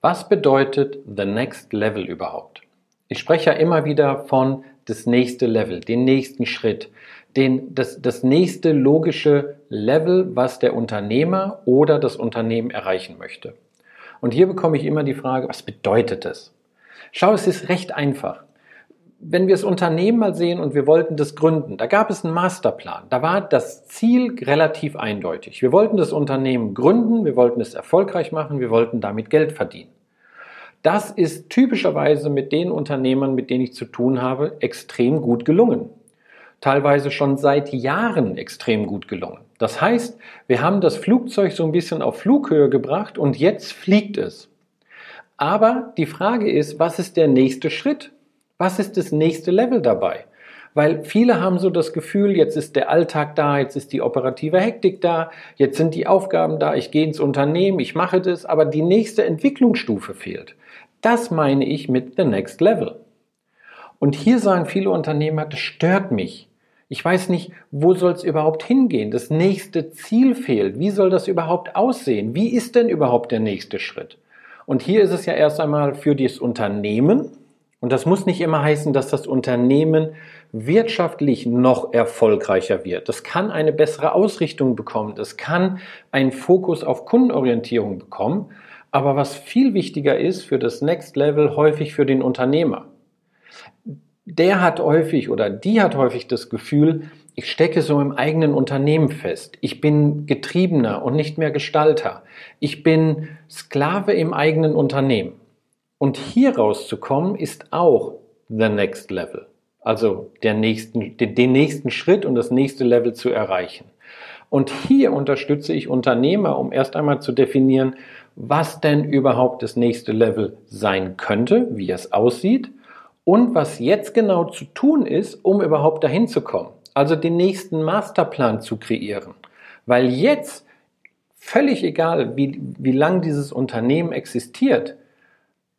Was bedeutet The Next Level überhaupt? Ich spreche ja immer wieder von das nächste Level, den nächsten Schritt, den, das, das nächste logische Level, was der Unternehmer oder das Unternehmen erreichen möchte. Und hier bekomme ich immer die Frage, was bedeutet das? Schau, es ist recht einfach. Wenn wir das Unternehmen mal sehen und wir wollten das gründen, da gab es einen Masterplan. Da war das Ziel relativ eindeutig. Wir wollten das Unternehmen gründen, wir wollten es erfolgreich machen, wir wollten damit Geld verdienen. Das ist typischerweise mit den Unternehmern, mit denen ich zu tun habe, extrem gut gelungen. Teilweise schon seit Jahren extrem gut gelungen. Das heißt, wir haben das Flugzeug so ein bisschen auf Flughöhe gebracht und jetzt fliegt es. Aber die Frage ist, was ist der nächste Schritt? Was ist das nächste Level dabei? Weil viele haben so das Gefühl, jetzt ist der Alltag da, jetzt ist die operative Hektik da, jetzt sind die Aufgaben da, ich gehe ins Unternehmen, ich mache das, aber die nächste Entwicklungsstufe fehlt. Das meine ich mit the next level. Und hier sagen viele Unternehmer, das stört mich. Ich weiß nicht, wo soll es überhaupt hingehen? Das nächste Ziel fehlt. Wie soll das überhaupt aussehen? Wie ist denn überhaupt der nächste Schritt? Und hier ist es ja erst einmal für das Unternehmen, und das muss nicht immer heißen, dass das Unternehmen wirtschaftlich noch erfolgreicher wird. Das kann eine bessere Ausrichtung bekommen. Das kann einen Fokus auf Kundenorientierung bekommen. Aber was viel wichtiger ist für das Next Level, häufig für den Unternehmer. Der hat häufig oder die hat häufig das Gefühl, ich stecke so im eigenen Unternehmen fest. Ich bin Getriebener und nicht mehr Gestalter. Ich bin Sklave im eigenen Unternehmen. Und hier rauszukommen ist auch the next level. Also der nächsten, den nächsten Schritt und das nächste Level zu erreichen. Und hier unterstütze ich Unternehmer, um erst einmal zu definieren, was denn überhaupt das nächste Level sein könnte, wie es aussieht und was jetzt genau zu tun ist, um überhaupt dahin zu kommen. Also den nächsten Masterplan zu kreieren. Weil jetzt, völlig egal, wie, wie lang dieses Unternehmen existiert,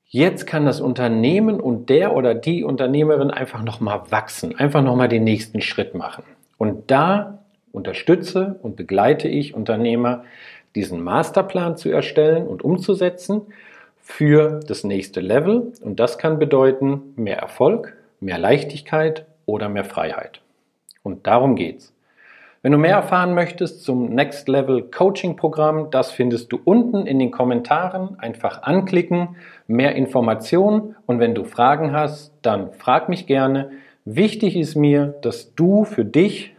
jetzt kann das Unternehmen und der oder die Unternehmerin einfach nochmal wachsen, einfach nochmal den nächsten Schritt machen. Und da unterstütze und begleite ich Unternehmer, diesen Masterplan zu erstellen und umzusetzen für das nächste Level. Und das kann bedeuten mehr Erfolg, mehr Leichtigkeit oder mehr Freiheit. Und darum geht's. Wenn du mehr erfahren möchtest zum Next Level Coaching Programm, das findest du unten in den Kommentaren. Einfach anklicken, mehr Informationen und wenn du Fragen hast, dann frag mich gerne. Wichtig ist mir, dass du für dich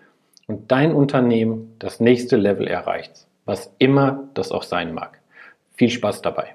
und dein Unternehmen das nächste Level erreichst was immer das auch sein mag. Viel Spaß dabei.